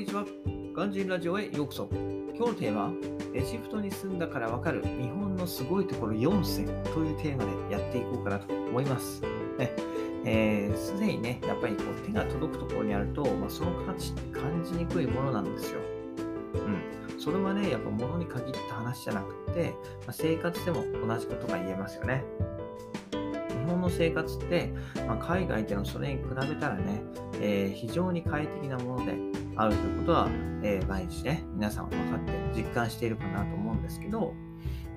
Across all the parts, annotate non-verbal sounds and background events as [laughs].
にちは。ガンジンラジオへようこそ。今日のテーマは、エジプトに住んだからわかる日本のすごいところ4選というテーマでやっていこうかなと思います。ねえー、でにね、やっぱりこう手が届くところにあると、まあ、その価値って感じにくいものなんですよ。うん。それはね、やっぱ物に限った話じゃなくて、まあ、生活でも同じことが言えますよね。日本の生活って、まあ、海外でのそれに比べたらね、えー、非常に快適なものであるということは、えー、毎日ね、皆さん分かって実感しているかなと思うんですけど、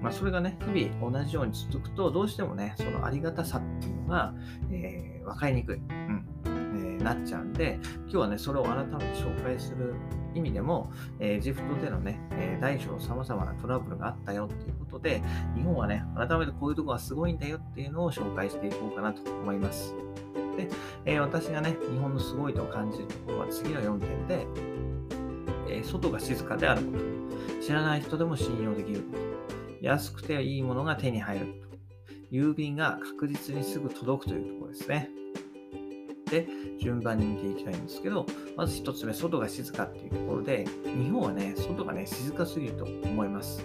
まあ、それがね、日々同じように続くと、どうしてもね、そのありがたさっていうのが、えー、分かりにくい、うんえー、なっちゃうんで、今日はね、それを改めて紹介する意味でも、エジプトでのね、えー、大小様々なトラブルがあったよっていうことで、日本はね、改めてこういうとこがすごいんだよっていうのを紹介していこうかなと思います。で、えー、私がね、日本のすごいと感じるところは次の4点で、えー、外が静かであること、知らない人でも信用できること、安くていいものが手に入ること、郵便が確実にすぐ届くというところですね。で、順番に見ていきたいんですけど、まず1つ目、外が静かっていうところで、日本はね、外がね、静かすぎると思います。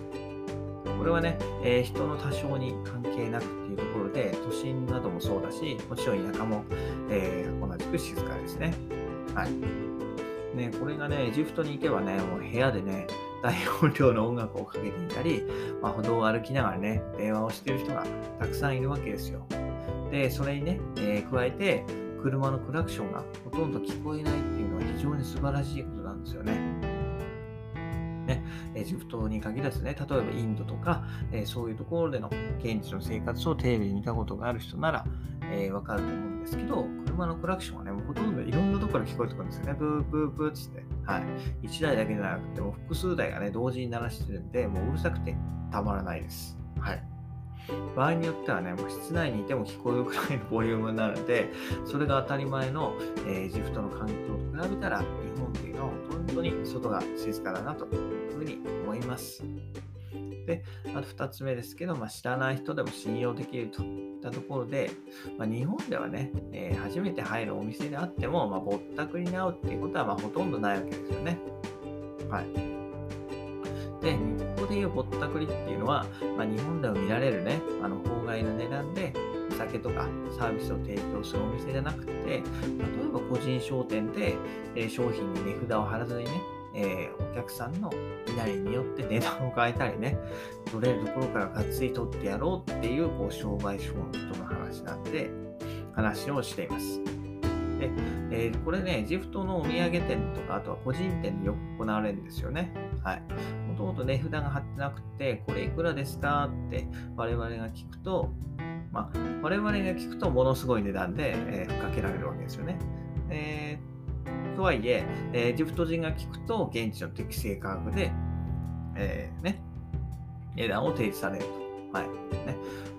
これはね、えー、人の多少に関係なくっていうところで、都心などもそうだし、もちろん田舎も、えー、同じく静かですね。はい。ね、これがね、エジプトに行けばね、もう部屋でね、大音量の音楽をかけていたり、まあ、歩道を歩きながらね、電話をしてる人がたくさんいるわけですよ。で、それにね、えー、加えて、車のクラクションがほとんど聞こえないっていうのは非常に素晴らしいことなんですよね。ね、エジプトに限らずね、例えばインドとか、えー、そういうところでの現地の生活をテレビで見たことがある人なら、えー、わかると思うんですけど、車のクラクションはね、もうほとんどいろんなところから聞こえてくるんですよね。ブーブーブーっつって。はい。1台だけじゃなくても複数台がね、同時に鳴らしてるんで、もううるさくてたまらないです。はい。場合によってはね、もう室内にいても聞こえるくらいの [laughs] ボリュームになるので、それが当たり前の、えー、エジプトの環境と比べたら、日本っていうのは本当に外が静かだなというふうに思います。で、あと2つ目ですけど、まあ、知らない人でも信用できるといったところで、まあ、日本ではね、えー、初めて入るお店であっても、まあ、ぼったくりに会うっていうことはまほとんどないわけですよね。はい。で、日本でいうぼったくりっていうのは、まあ、日本でも見られるね、あの法外な値段でお酒とかサービスを提供するお店じゃなくて、例えば個人商店で、えー、商品に値札を貼らずにね、えー、お客さんのいなりによって値段を変えたりね、取れるところからがっつり取ってやろうっていうこう商売商の人の話なんで、話をしています。で、えー、これね、ジプトのお土産店とか、あとは個人店によく行われるんですよね。はい。ともと値札が貼ってなくて、これいくらですかって我々が聞くと、まあ、我々が聞くとものすごい値段で、えー、かけられるわけですよね。えー、とはいえエジプト人が聞くと、現地の適正価格で、えー、ね、値段を提示されると。はい。ね。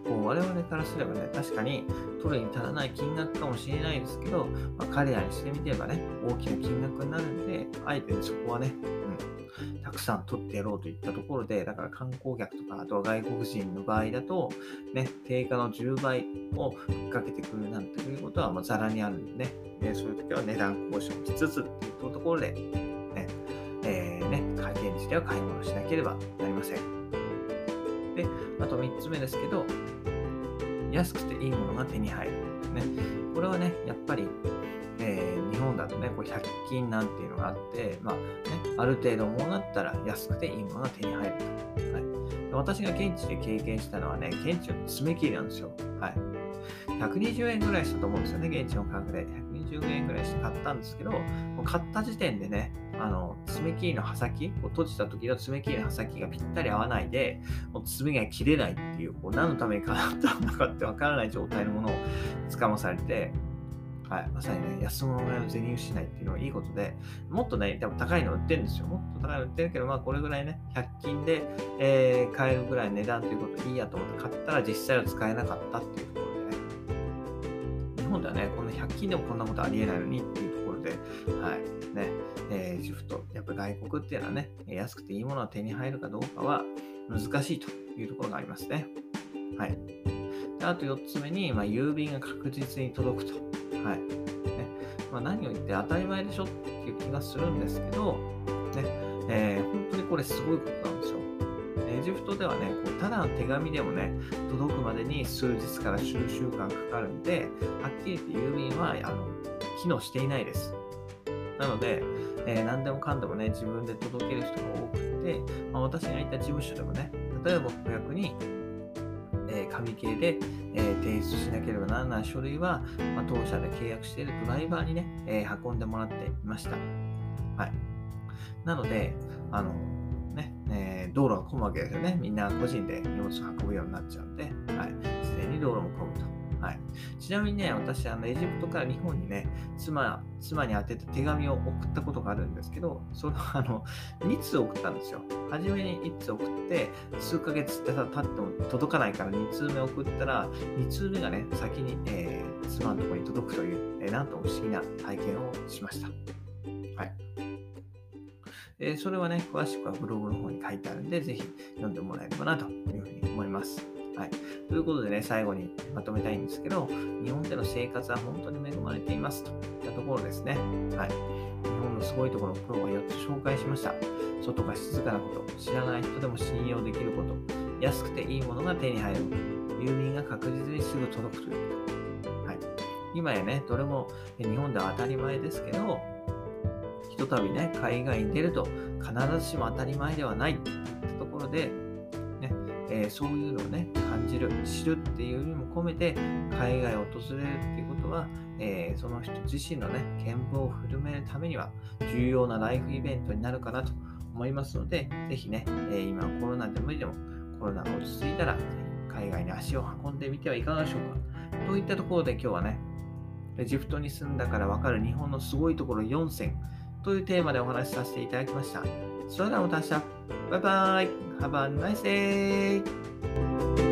こう我々からすればね、確かに取るに足らない金額かもしれないですけど、まあ、彼らにしてみればね、大きな金額になるんで、あえて、そこはね、うん、たくさん取ってやろうといったところで、だから観光客とか、あとは外国人の場合だと、ね、定価の10倍をかけてくるなんていうことは、まあ、ざらにあるんでね、ねそういう時は値段交渉しつつっていうところで、ね、えー、ね、回転にしては買い物しなければなりません。で、あと3つ目ですけど、安くていいものが手に入る。ね、これはね、やっぱり、えー、日本だとね、こう100均なんていうのがあって、まあね、ある程度もうなったら安くていいものが手に入ると。はい、私が現地で経験したのはね、現地の爪切りなんですよ。はい。120円ぐらいしたと思うんですよね、現地の価格で。120円ぐらいして買ったんですけど、もう買った時点でね、あの、爪切りの刃先、こう閉じた時の爪切りの刃先がぴったり合わないで、もう爪が切れないっていう、こう何のために買ったのかってわからない状態のものをつかまされて、はい、まさにね、安物買いの銭失いっていうのはいいことで、もっとね、多分高いの売ってるんですよ。もっと高いの売ってるけど、まあこれぐらいね、100均で、えー、買えるぐらい値段ということでいいやと思って買ったら実際は使えなかったっていうところ。本ではね、この100均でもこんなことありえないのにっていうところで、はい、ね、えー、ジフト、やっぱ外国っていうのはね、安くていいものが手に入るかどうかは難しいというところがありますね。はい。であと4つ目に、まあ、郵便が確実に届くと。はい。ね、まあ、何を言って当たり前でしょっていう気がするんですけど、ねえー、本当にこれすごいことなんですよ。ジプトではね、こうただの手紙でもね、届くまでに数日から数週間かかるんで、はっきり言って郵便はあの機能していないです。なので、えー、何でもかんでもね、自分で届ける人が多くて、まあ、私がいた事務所でもね、例えば顧客に、えー、紙系で、え、提出しなければならない書類は、まあ、当社で契約しているドライバーにね、え運んでもらっていました。はい。なので、あの、え道路が混むわけですよね。みんな個人で荷物を運ぶようになっちゃうんで、はい。自然に道路も混むと。はい、ちなみにね、私、あのエジプトから日本にね、妻妻に宛てた手紙を送ったことがあるんですけど、それはあの2通送ったんですよ。初めに1通送って、数ヶ月経っても届かないから2通目送ったら、2通目がね、先に、えー、妻のところに届くという、えー、なんとも不思議な体験をしました。え、それはね、詳しくはブログの方に書いてあるんで、ぜひ読んでもらえればなというふうに思います。はい。ということでね、最後にまとめたいんですけど、日本での生活は本当に恵まれていますといったところですね。はい。日本のすごいところをプロが4つ紹介しました。外が静かなこと、知らない人でも信用できること、安くていいものが手に入ること、郵便が確実にすぐ届くということ。はい。今やね、どれも日本では当たり前ですけど、とたびね、海外に出ると必ずしも当たり前ではないったところで、ねえー、そういうのをね、感じる、知るっていう意味も込めて、海外を訪れるっていうことは、えー、その人自身のね、見聞を振るめるためには重要なライフイベントになるかなと思いますので、ぜひね、えー、今コロナで無理でもコロナが落ち着いたら、海外に足を運んでみてはいかがでしょうか。といったところで今日はね、エジプトに住んだからわかる日本のすごいところ4選というテーマでお話しさせていただきました。それではまた明日。バイバイ。Have a nice day.